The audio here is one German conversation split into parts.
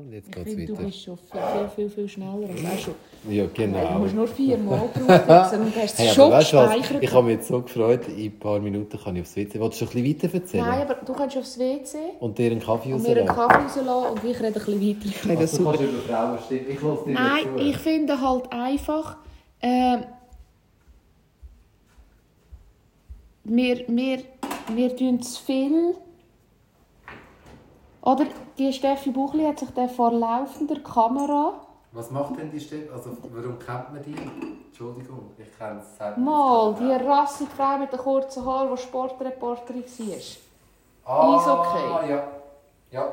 und jetzt Ich geht es finde, du weiter. bist schon viel, viel, viel, schneller. als Weißt du, Ja, du genau. musst nur viermal draufdrücken und hast es Hey, schon du gespeichert. Ich habe mich jetzt so gefreut, in ein paar Minuten kann ich aufs WC. Wolltest du ein bisschen weiter erzählen? Nein, aber du kannst aufs WC Und dir einen Kaffee und mir einen rauslassen? Kaffee rauslassen und ich rede ein bisschen weiter. Ich Also, du super. kannst über Frauen stimmen. Ich lasse dir Nein, zu. ich finde halt einfach, ähm, wir, wir, wir tun zu viel. Oder die Steffi Buchli hat sich dann vor laufender Kamera Was macht denn die Stelle? Also, warum kennt man die? Entschuldigung, ich kenne es selber. mal die rassige Frau mit den kurzen Haaren, die Sportreporterin war. Ah, Eishockey. ja. Ja,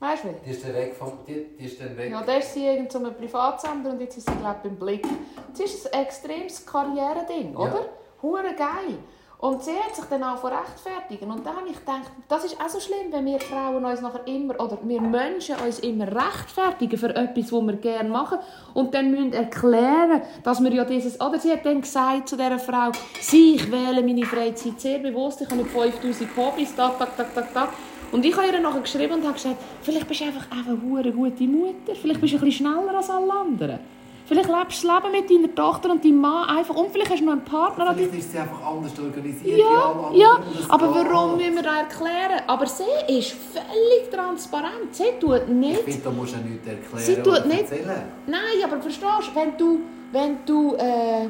Weißt du wie? die ist dann weg vom... Die, die ist dann weg. Ja, der ist sie irgend so einem Privatsender und jetzt ist sie, glaube ich, beim Blick. Das ist ein extremes Karriereding, Ja. oder? Hure geil. Und sie hat sich dann auch rechtfertigen. Und dann habe ich gedacht, das ist auch so schlimm, wenn wir Frauen uns nachher immer, oder wir Menschen uns immer rechtfertigen für etwas, was wir gerne machen. Und dann müssen erklären, dass wir ja dieses, oder sie hat dann gesagt zu dieser Frau, sie, ich wähle meine Freizeit sehr bewusst, ich habe nicht 5000 Hobbys, tak, tak, tak, tak, tak. Und ich habe ihr nachher geschrieben und habe gesagt, vielleicht bist du einfach eine hure gute Mutter, vielleicht bist du ein bisschen schneller als alle anderen. Vielleicht lebst du das Leben mit deiner Tochter und deinem Mann einfach und vielleicht hast du noch einen Partner. Vielleicht ist sie einfach anders organisiert. ja, ja, aber warum müssen wir das erklären? Aber sie ist völlig transparent. Sie tut Ich nicht... finde, da musst du nichts erklären Sie tut nicht- erzählen. Nein, aber verstehst du, wenn du... Wenn du äh,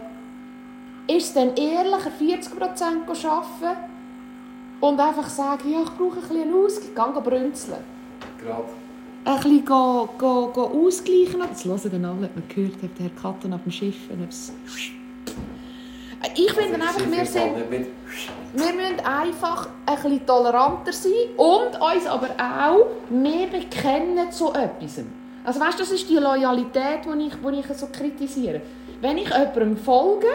ist es dann ehrlicher, 40% arbeiten und einfach sagen, ja, ich brauche ein bisschen Ausgleich, geh brünzeln. Gerade. Ein bisschen go, go, go ausgleichen. Das hören dann alle, ob man gehört hat, der Katten auf dem Schiff. Ich finde Also, einfach, wir, sind, wir müssen einfach ein bisschen toleranter sein und uns aber auch mehr bekennen zu etwas. Also weißt, das ist die Loyalität, die ich, die ich so kritisiere. Wenn ich jemandem folge,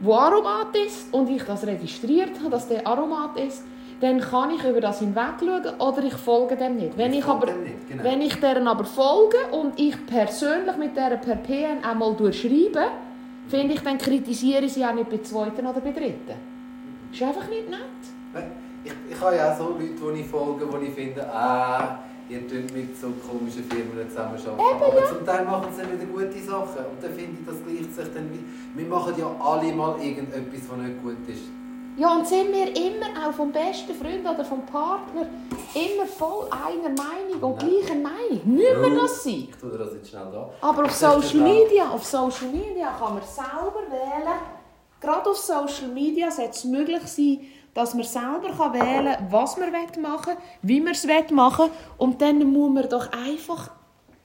der Aromat ist und ich das registriert habe, dass der Aromat ist, dann kann ich über das hinwegschauen oder ich folge dem nicht. Wenn Ich ich, aber, nicht, genau. wenn ich deren aber folge und ich persönlich mit der per PN einmal durchschreibe, finde ich, dann kritisiere ich sie auch nicht bei zweiten oder bei dritten. Ist einfach nicht nett. Ich, ich habe ja auch so Leute, die ich folge, die ich finde, ah, ihr tut mit so komischen Firmen zusammenarbeiten. Aber zum Teil machen sie wieder gute Sachen. Und dann finde ich, das gleicht sich dann wieder. Wir machen ja alle mal irgendetwas, was nicht gut ist. Ja, und sind wir immer auch vom besten Freund oder vom Partner immer voll einer Meinung und gleicher Meinung? Müssen wir das sein? Ich tue das jetzt schnell da. Aber auf Social. Media, auf Social Media kann man selber wählen. Gerade auf Social Media sollte es möglich sein, dass man selber kann wählen kann, was man machen will, wie man es machen will. Und dann muss man doch einfach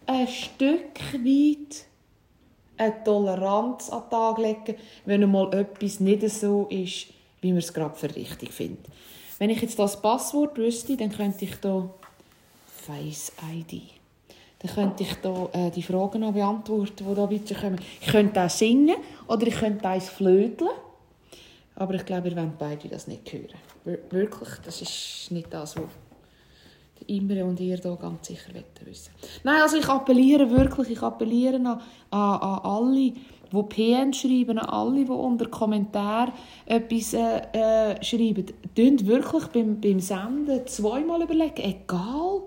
ein Stück weit eine Toleranz an den Tag legen, wenn einmal etwas nicht so ist, wie man es gerade für richtig findet. Wenn ich jetzt das Passwort wüsste, dann könnte ich hier Face ID. Dann könnte ich hier äh, die Fragen noch beantworten, die da weiter kommen. Ich könnte auch singen oder ich könnte eins flöteln. Aber ich glaube, ihr wollt beide das nicht hören. Wir- Wirklich, das ist nicht das, was Imre und ihr da ganz sicher wissen. Nein, also ich appelliere wirklich, ich appelliere an, an, an alle, die PN schreiben, alle, die unter Kommentar etwas äh, äh, schreiben. Tönt wirklich beim, beim Senden zweimal überlegen, egal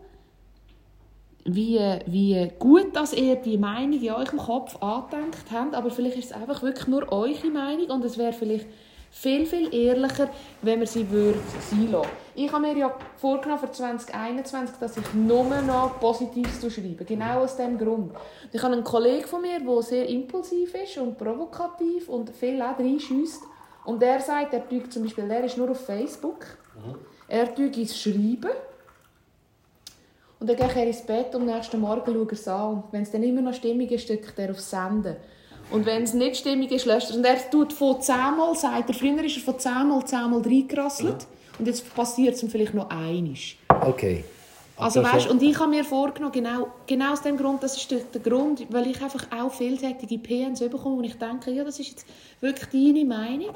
wie, wie gut dass ihr die Meinung in eurem Kopf angedenkt habt, aber vielleicht ist es einfach wirklich nur eure Meinung und es wäre vielleicht viel, viel ehrlicher, wenn wir sie würde sein lassen. Ich habe mir ja vorgenommen für 2021, dass ich nur noch Positives schreibe. Genau aus diesem Grund. Ich habe einen Kollegen von mir, der sehr impulsiv ist und provokativ und viel auch reinschiesst. Und der sagt, er tut zum Beispiel, der ist nur auf Facebook. Er tut ins Schreiben. Und dann gehe ich ins Bett und am nächsten Morgen schaue ich es an. Und wenn es dann immer noch stimmig ist, drückt er auf Senden. Und wenn es nicht stimmig ist, löscht er es. Und er tut von zehnmal, sagt er, früher ist er von zehnmal, zehnmal reingerasselt. Und jetzt passiert es ihm vielleicht noch einisch. Okay. Also das weißt, und ich habe mir vorgenommen, genau, genau aus dem Grund, das ist der, der Grund, weil ich einfach auch vielseitige PNs bekomme und ich denke, ja, das ist jetzt wirklich deine Meinung,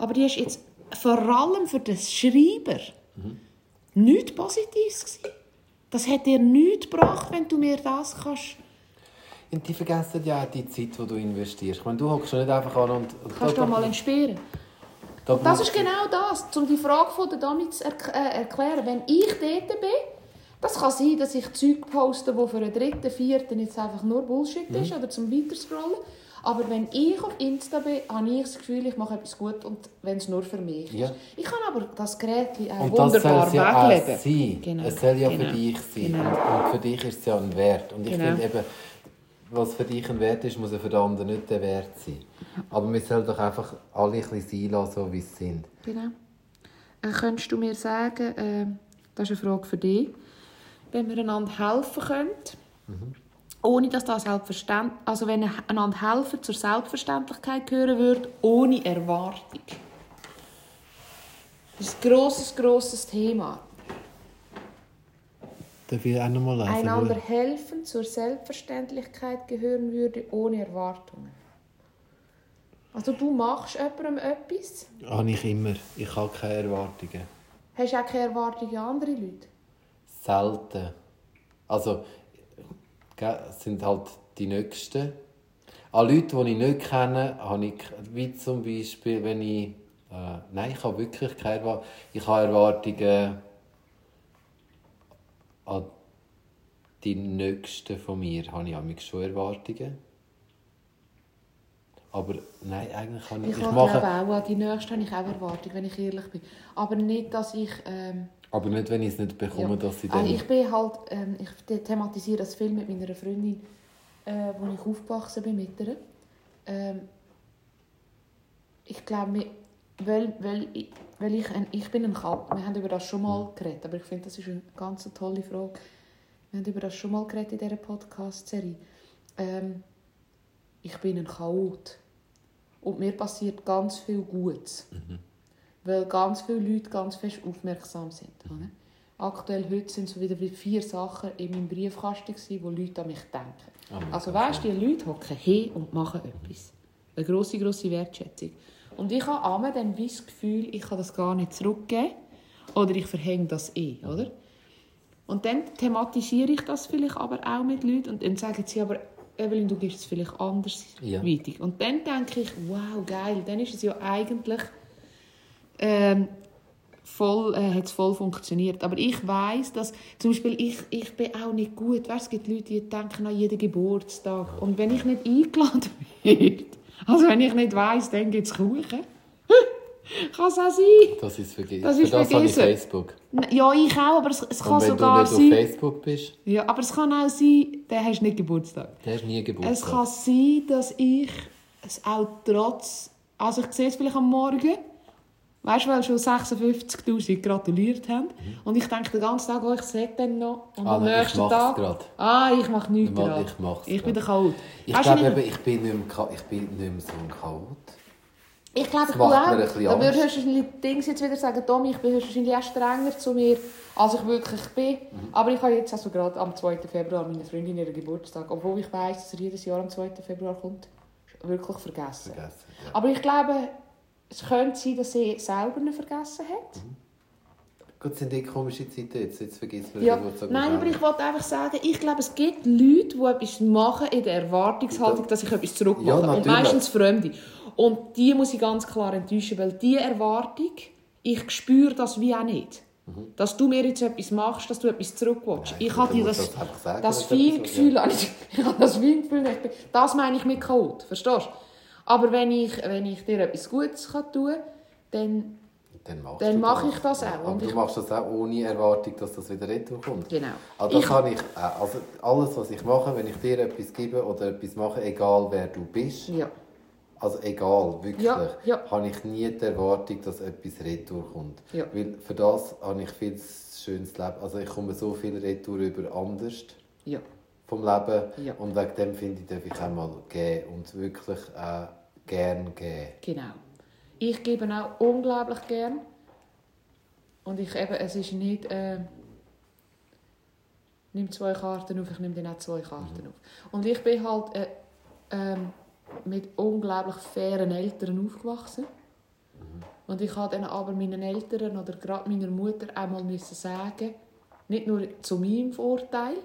aber die ist jetzt vor allem für den Schreiber nichts Positives gewesen. Das hat dir nichts gebracht, wenn du mir das kannst. Und die vergessen ja die Zeit, die du investierst. Ich meine, du hockst nicht einfach an und... Kannst du mal entsperren. da Das ist genau das, um die Frage von der Dami zu erk äh, erklären. Wenn ich dort bin, Das kann sein, dass ich Zeug poste, die für einen dritten, vierten jetzt einfach nur Bullshit ist oder zum Weiterscrollen. Aber wenn ich auf Insta bin, habe ich das Gefühl, ich mache etwas gut und wenn es nur für mich Ja. ist. Ich kann aber das Gerät auch Und das wunderbar es ja auch weglegen. sein. Genau, Es soll ja genau, für dich sein. genau. Und, und für dich ist es ja ein Wert. Und ich Genau. finde eben, was für dich ein Wert ist, muss ja für den anderen nicht der Wert sein. Aber wir sollen doch einfach alle ein bisschen sein lassen, so wie sie sind. Genau. Äh, könntest du mir sagen, äh, das ist eine Frage für dich, wenn wir einander helfen können, ohne dass das selbstverständlich, also wenn einander helfen zur Selbstverständlichkeit gehören würde, ohne Erwartung. Das ist ein grosses, grosses Thema. Darf ich auch noch mal lesen? Einander helfen zur Selbstverständlichkeit gehören würde, ohne Erwartungen. Also du machst jemandem etwas, Habe ich immer. Ich habe keine Erwartungen. hast auch keine Erwartungen an andere Leute. Selten. Also, es sind halt die Nächsten. An Leute, die ich nicht kenne, habe ich, wie zum Beispiel, wenn ich, äh, nein, ich habe wirklich keine Erwartungen. Ich habe Erwartungen an die Nächsten von mir, habe ich manchmal schon Erwartungen. Aber nein, eigentlich habe ich, Ich, ich mache, glaube auch, an die nächste habe ich auch Erwartung, wenn ich ehrlich bin. Aber nicht, dass ich... Ähm, aber nicht, wenn ich es nicht bekomme, ja. dass sie Also dann... ich bin halt... Ähm, ich the- thematisiere das viel mit meiner Freundin, äh, wo ich aufgewachsen bin mit ihr. Ähm, ich glaube, weil, weil, ich- weil ich, ein, ich bin ein Kalb. Wir haben über das schon mal geredet, aber ich finde, das ist eine ganz tolle Frage. Wir haben über das schon mal geredet in dieser Podcast-Serie. Ähm, ich bin ein Chaot. Und mir passiert ganz viel Gutes. Weil ganz viele Leute ganz fest aufmerksam sind. oder? Aktuell heute sind so wieder vier Sachen in meinem Briefkasten, gewesen, wo Leute an mich denken. Mega also weißt du, die Leute hocken hin und machen etwas. Eine grosse, grosse Wertschätzung. Und ich habe einmal dann wie das Gefühl, ich kann das gar nicht zurückgeben. Oder ich verhänge das eh, oder? Und dann thematisiere ich das vielleicht aber auch mit Leuten und dann sagen sie aber, Evelyn, du gibst es vielleicht anders Ja. weiter. Und dann denke ich, wow, geil, dann ist es ja eigentlich ähm, voll, äh, hat es voll funktioniert. Aber ich weiß, dass zum Beispiel ich, ich bin auch nicht gut. Weißt, es gibt Leute, die denken an jeden Geburtstag. Und wenn ich nicht eingeladen werde, also wenn ich nicht weiss, dann gibt es Kuchen. Kann es auch sein. Das ist vergessen. Das Für ist das habe ich vergessen. Facebook. Ja, ich auch, aber es, es kann Und wenn du sogar nicht auf sein... Facebook bist, Ja, aber es kann auch sein, dann hast du nicht Geburtstag. dann hast nie Geburtstag. Es kann sein, dass ich es auch trotz... Also ich sehe es vielleicht am Morgen, weißt du, weil schon 56'000 gratuliert haben. Und ich denke den ganzen Tag, oh, ich sehe dann noch. Und Ah, am nein, nächsten Tag... grad. Ah, ich mache nichts gerade. ich mach's Ich bin grad. der Chaot. Ich Weißt glaube, ich bin nicht mehr, ich bin nicht mehr so ein Chaot. Ich glaube, ich macht auch. Da würdest du wahrscheinlich Dings jetzt wieder sagen, Tommy, ich bin höchstwahrscheinlich auch strenger zu mir, als ich wirklich bin. Mhm. Aber ich habe jetzt also gerade am 2. Februar meine Freundin ihren Geburtstag, obwohl ich weiß, dass er jedes Jahr am 2. Februar kommt, wirklich vergessen. Vergessen. Ja. Aber ich glaube, es könnte sein, dass sie selber ihn vergessen hat. Gut, es sind die komische Zeiten jetzt. Jetzt vergisst man Ja. Geburtstag Nein, aber ich wollte einfach sagen, ich glaube, es gibt Leute, die etwas machen in der Erwartungshaltung, dass ich etwas zurückmache. Ja, und meistens Fremde. Und die muss ich ganz klar enttäuschen, weil diese Erwartung, ich spüre das wie auch nicht. Dass du mir jetzt etwas machst, dass du etwas zurückwatchst. Nein, ich du habe dir das, das sagen, das Feingefühl, ich, ich habe das Feingefühl, ich bin, das meine ich mit Code, verstehst du? Aber wenn ich, wenn ich dir etwas Gutes kann tun kann, dann Dann, mache ich das auch. Und du ich- machst das auch ohne Erwartung, dass das wieder retour kommt. Genau. Also Ich- habe ich auch. Also alles, was ich mache, wenn ich dir etwas gebe oder etwas mache, egal wer du bist, ja. also egal, wirklich, Ja, ja. habe ich nie die Erwartung, dass etwas retour kommt. Ja. Weil für das habe ich viel schönes Leben. Also ich komme so viel retour über anders Ja. Vom Leben Ja. und wegen dem finde ich, darf ich auch mal geben und wirklich auch gern geben. Genau. Ich gebe auch unglaublich gern. Und ich eben, es ist nicht, äh, nimm zwei Karten auf, ich nehme dann auch zwei Karten auf. Und ich bin halt äh, ähm, mit unglaublich fairen Eltern aufgewachsen. Und ich habe dann aber meinen Eltern oder gerade meiner Mutter einmal müssen sagen, nicht nur zu meinem Vorteil,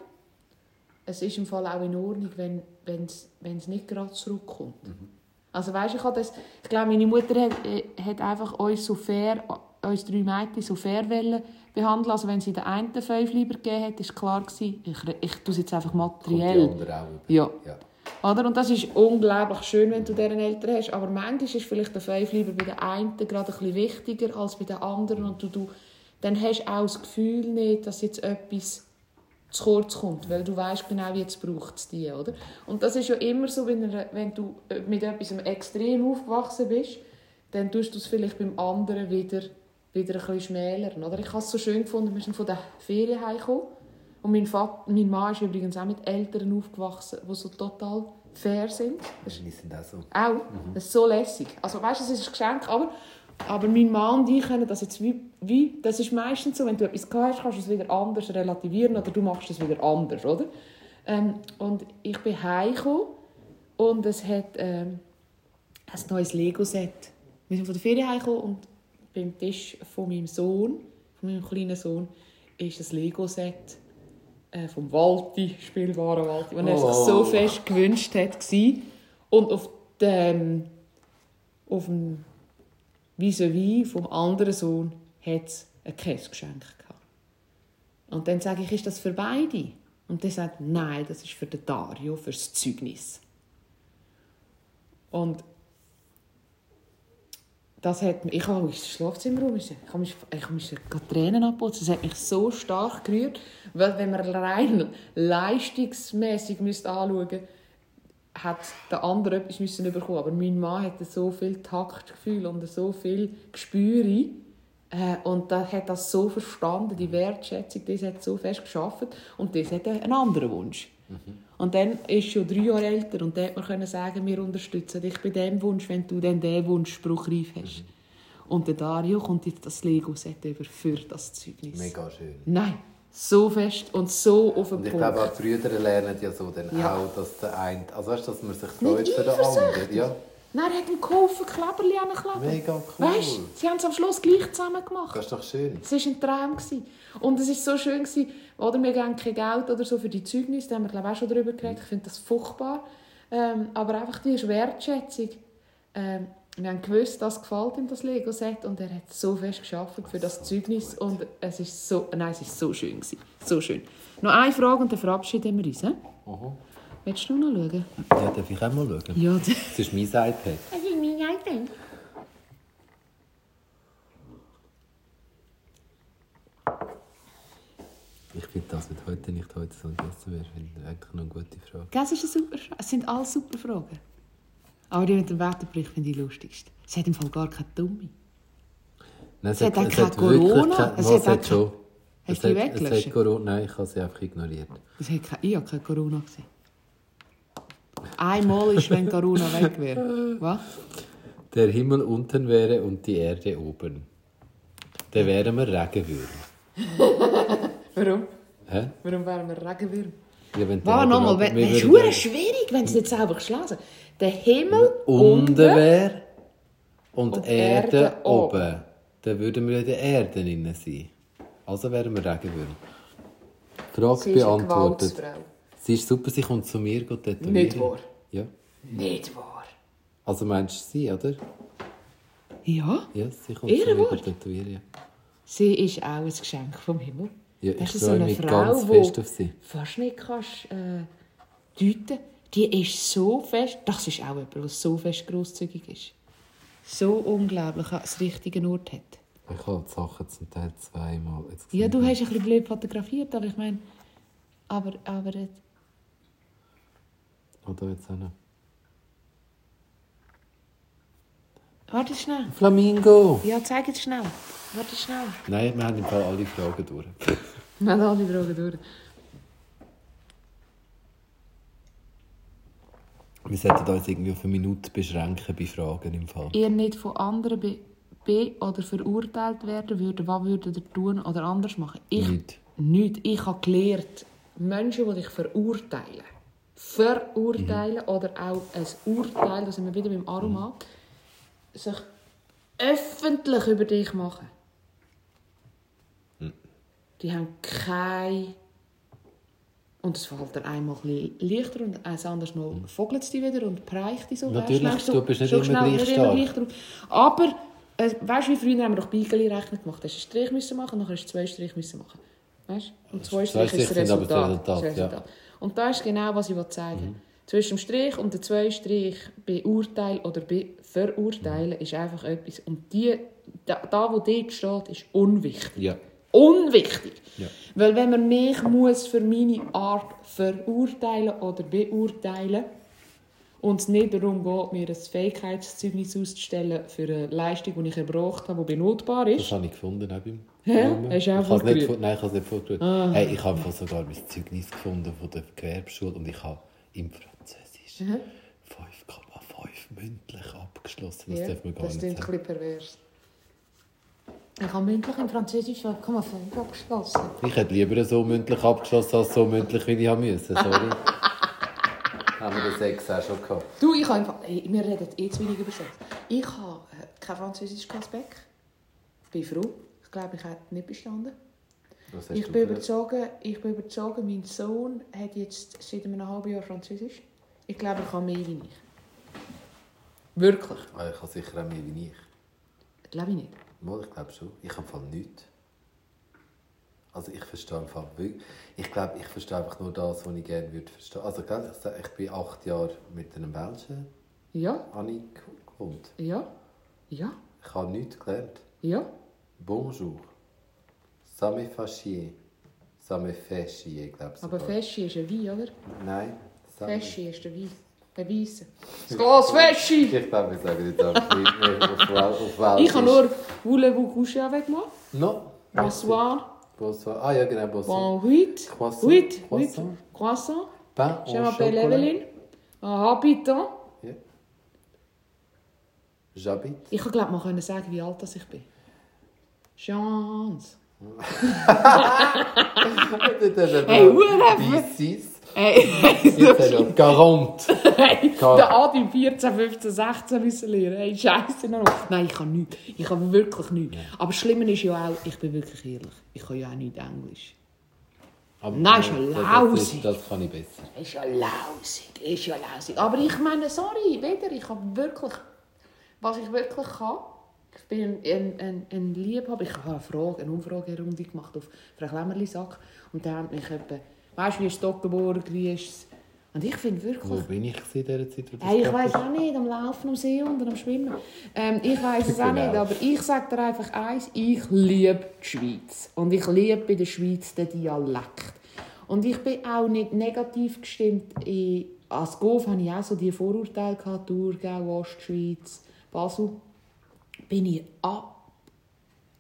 es ist im Fall auch in Ordnung, wenn es wenn's nicht gerade zurückkommt. Also weißt, ich, das, ich glaube, meine Mutter hat, äh, hat einfach uns so fair, uns drei Mädchen so fair wollen, behandeln. Also wenn sie den einen fünf lieber gegeben hat, ist klar gewesen, ich, ich tue es jetzt einfach Kommt die materiell. auch über. Ja. ja. Oder? Und das ist unglaublich schön, wenn du deren Eltern hast. Aber manchmal ist vielleicht der Fünf lieber bei der einen gerade ein bisschen wichtiger als bei der anderen. Und du, du, dann hast du auch das Gefühl nicht, dass jetzt etwas zu kurz kommt, weil du weißt genau, wie jetzt braucht es die, oder? Und das ist ja immer so, wenn, wenn du äh, mit etwas extrem aufgewachsen bist, dann tust du es vielleicht beim anderen wieder, wieder ein bisschen schmälern, oder? Ich habe es so schön gefunden, wir sind von der Ferien heimgekommen und mein, Vater, mein Mann ist übrigens auch mit Eltern aufgewachsen, die so total fair sind. Das ist sind auch so. auch. Das ist so lässig. Also weißt es ist ein Geschenk, aber, aber mein Mann und ich können das jetzt wie, wie... Das ist meistens so, wenn du etwas hast, kannst du es wieder anders relativieren oder du machst es wieder anders, oder? Ähm, und ich bin heimgekommen und es hat ähm, ein neues Lego-Set. Wir sind von der Ferien heimgekommen und beim Tisch von meinem Sohn, von meinem kleinen Sohn, ist ein Lego-Set äh, vom Walti, spielbaren Walti, den er sich Oh. so fest gewünscht hat. gsi. Und auf dem, auf dem vis-à-vis vom anderen Sohn hat es ein Käsegeschenk gehabt. Und dann sage ich, ist das für beide? Und der sagt, nein, das ist für den Dario, fürs Zeugnis. Und das hat mich, ich habe ins Schlafzimmer rum. Ich mich, ich musste Tränen abputzen. Das hat mich so stark gerührt, weil wenn man rein leistungsmäßig anschauen müsste, hat der andere etwas müssen bekommen. Aber mein Mann hatte so viel Taktgefühl und so viel Gespür. Äh, und da hat das so verstanden, die Wertschätzung, das hat so fest geschafft und das hat einen anderen Wunsch. Und dann ist er schon drei Jahre älter und dann hat man können sagen, wir unterstützen dich bei dem Wunsch, wenn du dann diesen Wunsch spruchreif hast. Und der Dario kommt jetzt das Lego-Set über für das Zeugnis. Mega schön. Nein, so fest und so auf den Und ich Punkt. glaube, auch die Brüder lernen ja so dann Ja. auch, dass der eine... Also weißt dass man sich freut Nicht für den anderen. Ja, Nein, er hat ihm geholfen, Kleberli ankleben. mega cool. Weißt sie haben es am Schluss gleich zusammen gemacht. Das ist doch schön. Es war ein Traum. gewesen. Und es war so schön, gewesen, oder wir geben kein Geld oder so für die Zeugnisse, da haben wir glaube ich, auch schon darüber geredet. Ich finde das furchtbar. Ähm, aber einfach die Wertschätzung. Ähm, wir haben gewusst, das gefällt ihm, das Lego-Set. Und er hat so fest geschafft für das Zeugnis. Und es ist so, nein, es ist so schön. Gewesen. So schön. Noch eine Frage und dann verabschieden wir uns. He? Aha. Willst du noch schauen? Ja, darf ich auch mal schauen? Ja, Das ist mein iPad. das ist mein iPad. Ich finde das mit heute nicht heute so besser wäre. eigentlich noch eine gute Frage. Das ist eine super Frage. Es sind alles super Fragen. Aber die mit dem Wetterbericht finde ich lustigst. Es hat im Fall gar keine Dumme. Nein, Es hat auch kein Corona, Kein, es es hat hat schon. Hast Es du die hat, es weggelöscht? hat Corona. Nein, ich habe sie einfach ignoriert. Es hat kein, ich habe kein Corona gesehen. Einmal ist, wenn Corona weg wäre. Was? Der Himmel unten wäre und die Erde oben. Dann wären wir Regenwürmer. Warum? Hä? Warum wären wir Regenwürmer? Ja, wenn die War Erde nochmal, das ist schwierig, wenn es nicht selber geschlagen Der Himmel unten und, und Erde, Erde oben. Dann würden wir in der Erde drin sein. Also wären wir Regenwürmer. Frage Sie beantwortet. Sie ist super, sie kommt zu mir geht tätowieren. Nicht wahr. Ja. Nicht wahr. Also meinst du sie, oder? Ja, Ja, sie kommt Ihre zu mir geht tätowieren. Ja. sie ist auch ein Geschenk vom Himmel. Ja, Das ich freue mich ganz fest auf sie. fast nicht kannst, äh, deuten Die ist so fest, das ist auch jemand, der so fest grosszügig ist. So unglaublich das richtige Ort hat. Ich habe die Sachen zum Teil zweimal jetzt Ja, du hast ein bisschen blöd fotografiert, aber ich meine, aber, aber äh, Oder jetzt auch noch. warte schnell. Flamingo! Ja, zeig jetzt schnell. Warte schnell. Nein, wir haben im Fall alle Fragen durch. Wir haben alle Fragen durch. Wir sollten uns irgendwie auf eine Minute beschränken bei Fragen im Fall. Ihr nicht von anderen be, be oder verurteilt werden würdet, was würdet ihr tun oder anders machen? Ich Nicht. nicht. Ich habe gelernt, Menschen, die dich verurteilen, verurteilen oder auch ein Urteil, da sind wir wieder beim Aroma, sich öffentlich über dich machen. Die haben kein und es fällt dann einmal ein leichter und eins anderes mal vogelt es dich wieder und preicht dich so. Natürlich, weisst du bist nicht so immer schnell, gleich stark. gleich drauf. Aber Äh, weißt du, wie früher haben wir doch Beigeli-Rechnung gemacht? Hast du einen Strich müssen machen, dann hast du zwei Striche müssen machen. Weißt? Und zwei Striche ist das aber das Resultat. Resultat, Das Und das ist genau, was ich sagen will. Zwischen dem Strich und den zwei Strich beurteilen oder be verurteilen ist einfach etwas. Und die, da, da, wo dort steht, ist unwichtig. Ja. Unwichtig. Ja. Weil wenn man mich muss für meine Art verurteilen oder beurteilen und es nicht darum geht, mir ein Fähigkeitszeugnis auszustellen für eine Leistung, die ich erbracht habe, die benotbar Das ist. habe ich gefunden, auch beim Hä? Hast du auch Ich habe es nicht gefunden. Nein, ich habe es nicht vorgerührt. Ah. Hey, ich habe sogar mein Zeugnis gefunden von der Gewerbeschule und ich habe im Französisch 5,5 mündlich abgeschlossen. Das Ja, darf man gar das nicht klingt ein sagen. bisschen pervers. Ich habe mündlich im Französisch 5,5 abgeschlossen. Ich hätte lieber so mündlich abgeschlossen, als so mündlich, wie ich haben müssen. Sorry. haben wir den Sex auch schon gehabt. Du, ich habe einfach... Hey, wir reden eh zu wenig über Sex. Ich habe äh, kein Französisch Aspekt. Bin froh. Ich glaube, ich hätte nicht bestanden. Was hast Ich du bin, überzogen, ich bin überzogen, mein Sohn hat jetzt seit einem halben Jahr Französisch. Ich glaube, er kann mehr wie ich. Wirklich. Ah, ich habe sicher auch mehr wie ich. Glaube ich nicht. Mal, ich glaube schon. Ich habe nichts. Also ich verstehe Fall wirklich. Ich glaube, ich verstehe einfach nur das, was ich gerne würde verstehen. Also gell, ich, sage, ich bin acht Jahre mit einem Welschen Ja, gewohnt. ja, ja, Ich habe nichts gelernt. ja. Bonjour. Ça me fait chier. Ça me fait chier, glaube ich. Aber. Feschi ist ein Wein, oder? Nein. Feschi ist der Wein. beweisen. Das Glas Wäsche! Ich darf nicht sagen, ich darf nicht auf Welt. Ich habe nur Voulez-vous coucher avec moi? No. Bonsoir. Bonsoir. Ah ja, genau, bonsoir. Bon, huit. Croissant. Huit. Croissant. Croissant. Pain Je m'appelle Evelyn. Habitant. Ja. J'habite. Ich kann glaube, man können sagen, wie alt ich bin. Chance. hey, what up? 26. Hey, 40. Nein, der Adi 14, 15, 16 müssen lernen. Hey, Scheiße, Nein, ich kann nichts. Ich kann wirklich nichts. Ja. Aber schlimmer ist ja auch, ich bin wirklich ehrlich, ich kann ja auch nicht Englisch. Aber Nein, nou, ist ja lausig. Das, kann ich besser. Ist ja lausig, ist ja lausig. Aber ah, ich meine, sorry, wieder, ich habe wirklich, was ich wirklich kann, ich bin ein, ein, ein Liebhaber, ich habe eine Frage, eine Umfragerunde gemacht auf Frau Klemmerli-Sack und da hat mich jemand, weißt du, wie eh, ist Stockenburg, wie ist Und ich finde wirklich... Wo bin ich in dieser Zeit? Hey, ich weiß auch nicht, am Laufen, am See und am Schwimmen. Ähm, ich weiß es auch Genau. nicht, aber ich sage dir einfach eins, ich liebe die Schweiz. Und ich liebe bei der Schweiz den Dialekt. Und ich bin auch nicht negativ gestimmt. Ich, als Golf hatte ich auch so die Vorurteile, gehabt, Thurgau, Ostschweiz, Basel. Bin ich ab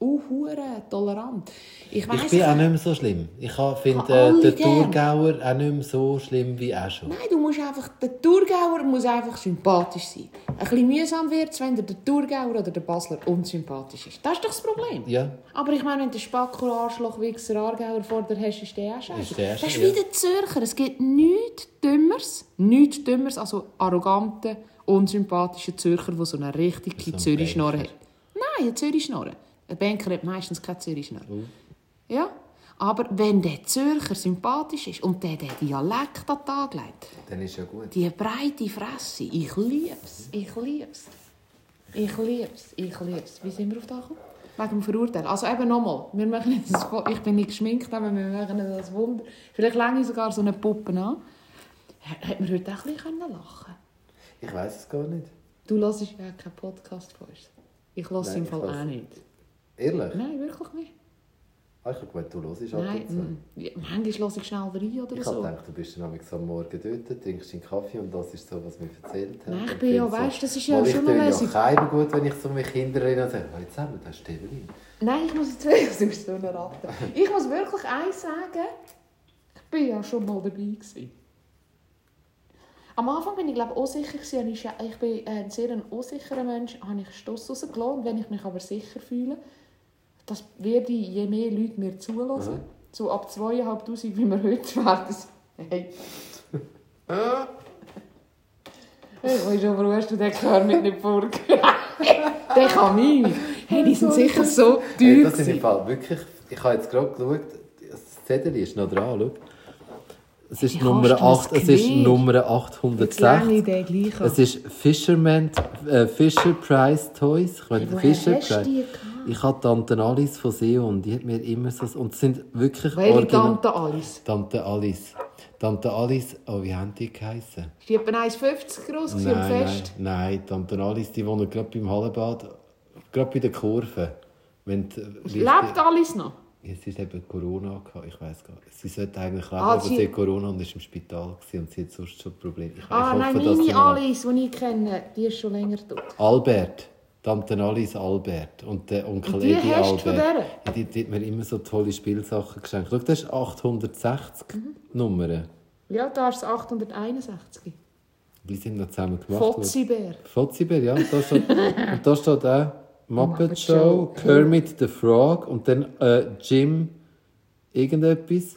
hure tolerant. Ich, weiss, Ich bin auch nicht mehr so schlimm. Ich finde äh, den gern. Thurgauer auch nicht mehr so schlimm wie auch schon. Nein, du musst einfach, der Thurgauer muss einfach sympathisch sein. Ein bisschen mühsam wird es, wenn der, der Thurgauer oder der Basler unsympathisch ist. Das ist doch das Problem. Ja. Aber ich meine, wenn der Spacko, Arschloch, Wichser, Aargauer vor dir hast, ist der auch scheiße. Der Das ist wie der Zürcher. Es gibt nichts Dümmeres, nichts Dümmeres, also arrogante, unsympathische Zürcher, die so eine richtige So Zürich-Schnorre hat. Nein, eine Zürich-Schnorre. Ein Banker hat meistens keine Zürich-Schnorre. Oh. Ja, aber wenn der Zürcher sympathisch ist und der den Dialekt an den Tag legt, Dann ist ja gut. die breite Fresse, ich lieb's, ich lieb's. Ich lieb's, ich lieb's. Wie sind wir auf das gekommen? Wegen dem Verurteilen. Also eben nochmal, wir machen jetzt das, ich bin nicht geschminkt, aber wir machen das Wunder. Vielleicht länge ich sogar so eine Puppe an. Hätte man heute auch ein bisschen lachen Ich weiß es gar nicht. Du hörst ja keinen Podcast von uns. Ich höre Nein, im Fall auch nicht. Ehrlich? Nein, wirklich nicht. Ah, ich habe du hörst ab Nein, und mm. Ja, manchmal höre ich schnell rein oder Ich so. habe gedacht, du bist dann am Morgen dort, trinkst deinen Kaffee und das ist so, was wir erzählt haben. Nein, ich bin ja, dann so, weißt, das ist ja Mal, schon ich tue lässig. ja keinem gut, wenn ich so mich Kinder erinnere und sage, «Hallo zusammen, das ist Evelyn.» Nein, ich muss jetzt wirklich, bist so eine Ratte. Ich muss wirklich eins sagen, ich bin ja schon mal dabei gewesen. Am Anfang bin ich glaube unsicher gewesen. und Ich, ich bin ein sehr unsicherer Mensch, habe ich Stoss rausgelassen. Wenn ich mich aber sicher fühle, das werde ich, je mehr Leute mir zulassen. Mhm. So ab 2'500, wie wir heute werden. Hey. Ich weiß schon, warum hast du den Gehör mit nicht vorgegeben? der kann mich. Hey, die sind sicher so teuer. Hey, das sind im. Fall wirklich... Ich habe jetzt gerade geschaut, das Zettel ist noch dran, schau. Es ist, Wie Nummer, kannst du das 8, es ist? Nummer Jetzt lerne 860. ich den gleich an. Es ist Fisherman, äh, Fisher Price Toys. Ich meine, du Price. Die? Ich hatte Tante Alice von Seon, die hat mir immer so... Und es sind wirklich Welche Tante Alice? Tante Alice. Tante Alice, oh, wie haben die geheißen? Ist die etwa 1,50 groß und Nein, nein, fest? nein, Tante Alice, die wohnen gerade beim Hallenbad, gerade bei der Kurve. Wenn die, Lebt Alice noch? Es ist eben Corona, gehabt, ich weiß gar nicht. Sie sollte eigentlich leben, Ah, aber sie- sie hat Corona und ist im Spital gewesen und sie hat sonst schon Probleme. Ich, Ah, ich nein, hoffe, sie meine Alice, die ich kenne, die ist schon länger tot. Albert, Tante Alice Albert und der Onkel Und die du Albert. Ja, die, die hat mir immer so tolle Spielsachen geschenkt. Schau, das ist 860 Mhm. Nummern. Ja, da ist es 861. Die sind noch zusammen gemacht. Fotzibär. Fotzibär, ja. Da steht, und da steht auch Muppet Muppet Show, Show. Kermit the Frog und dann äh, Jim irgendetwas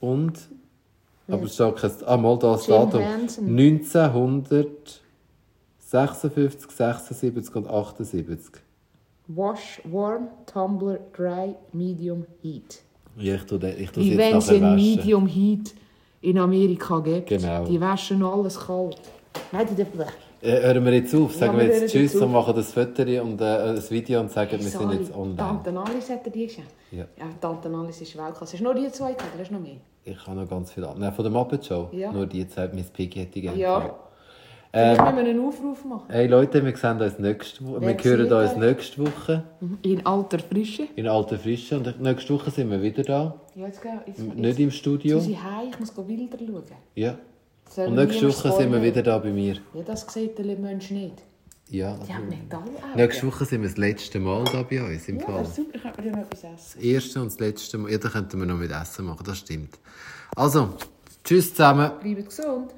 und aber es steht kein, ah, mal da das Jim Datum. Henson. 1956, 76 und 78. Wash, warm, tumbler, dry, medium, heat. Ja, ich tue, den- ich tue Wie wenn es waschen. Medium Heat in Amerika gibt. Genau. Die waschen alles kalt. Nein, die dürfen Äh, hören wir jetzt auf, sagen Ja, wir jetzt Tschüss und machen das Foto und äh, ein Video und sagen, wir sind jetzt online. Tante Alice hat er die geschenkt. Ja. ja Tante Alice ist Weltklasse. Hast du nur die zwei gehabt oder hast du noch mehr? Ich habe noch ganz viel an. Nein, von der Muppet Show. Ja. Nur die Zeit, Miss Piggy hätte ich Ja. gehabt. Vielleicht müssen wir einen Aufruf machen. Hey Leute, wir sehen uns nächste Woche. Wir hören uns nächste Woche In alter Frische. in alter Frische. Und nächste Woche sind wir wieder da. Ja, jetzt jetzt, jetzt, Nicht im Studio. Jetzt heim, ich muss Bilder schauen. Ja. Und nächste Woche sind wir wieder da bei mir. Ja, das sieht der Mensch nicht. Ja. Metallaugen. Nächste Woche sind wir das letzte Mal da bei uns im Ja, Fall. das ist super. Ich könnte mir dann etwas essen. Das erste und das letzte Mal. Ja, da könnten wir noch mit Essen machen, das stimmt. Also, tschüss zusammen. Bleibt gesund.